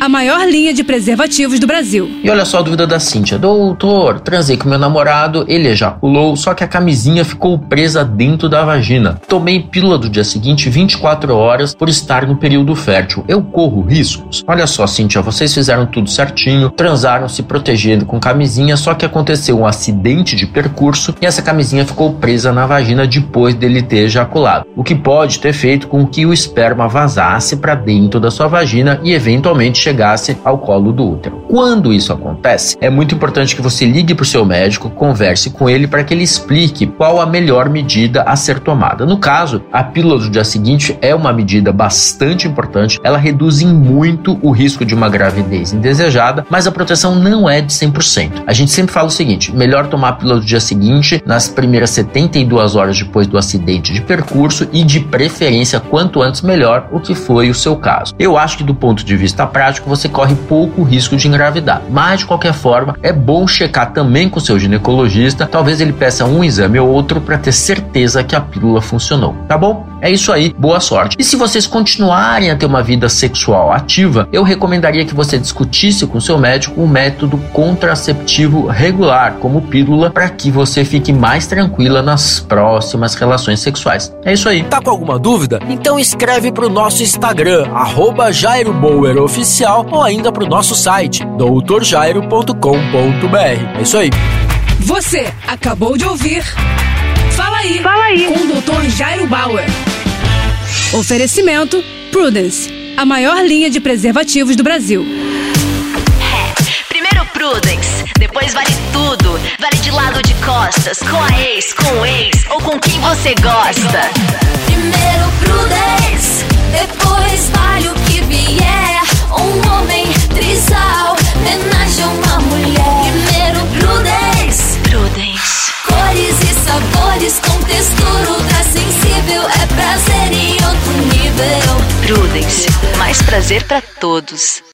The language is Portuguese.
a maior linha de preservativos do Brasil. E olha só a dúvida da Cíntia. Doutor, transei com meu namorado, ele ejaculou, só que a camisinha ficou presa dentro da vagina. Tomei pílula do dia seguinte 24 horas por estar no período fértil. Eu corro riscos? Olha só, Cíntia, vocês fizeram tudo certinho, transaram se protegendo com camisinha, só que aconteceu um acidente de percurso e essa camisinha ficou presa na vagina depois dele ter ejaculado. O que pode ter feito com que o esperma vazasse para dentro da sua vagina e eventualmente chegasse ao colo do útero. Quando isso acontece, é muito importante que você ligue para o seu médico, converse com ele para que ele explique qual a melhor medida a ser tomada. No caso, a pílula do dia seguinte é uma medida bastante importante, ela reduz em muito o risco de uma gravidez indesejada, mas a proteção não é de 100%. A gente sempre fala o seguinte: melhor tomar a pílula do dia seguinte nas primeiras 72 horas depois do acidente de percurso e de preferência quanto antes melhor, o que foi o seu caso. Eu acho que do ponto de vista prático prático, você corre pouco risco de engravidar. Mas, de qualquer forma, é bom checar também com seu ginecologista. Talvez ele peça um exame ou outro para ter certeza que a pílula funcionou. Tá bom? É isso aí, boa sorte. E se vocês continuarem a ter uma vida sexual ativa, eu recomendaria que você discutisse com seu médico um método contraceptivo regular, como pílula, para que você fique mais tranquila nas próximas relações sexuais. É isso aí. Tá com alguma dúvida? Então escreve pro nosso Instagram, arroba Oficial, ou ainda pro nosso site, doutorjairo.com.br. É isso aí. Você acabou de ouvir Fala aí. Fala aí. Com o Dr. Jairo Bauer. Oferecimento Prudence, a maior linha de preservativos do Brasil. É, primeiro Prudence, depois vale tudo. Vale de lado de costas, com a ex, com o ex ou com quem você gosta. Primeiro Prudence, depois vale o que vier. Um homem trisal, homenagem a uma mulher. Primeiro Prudence. Prudence. Cores e sabores com textura Prudence, mais prazer para todos.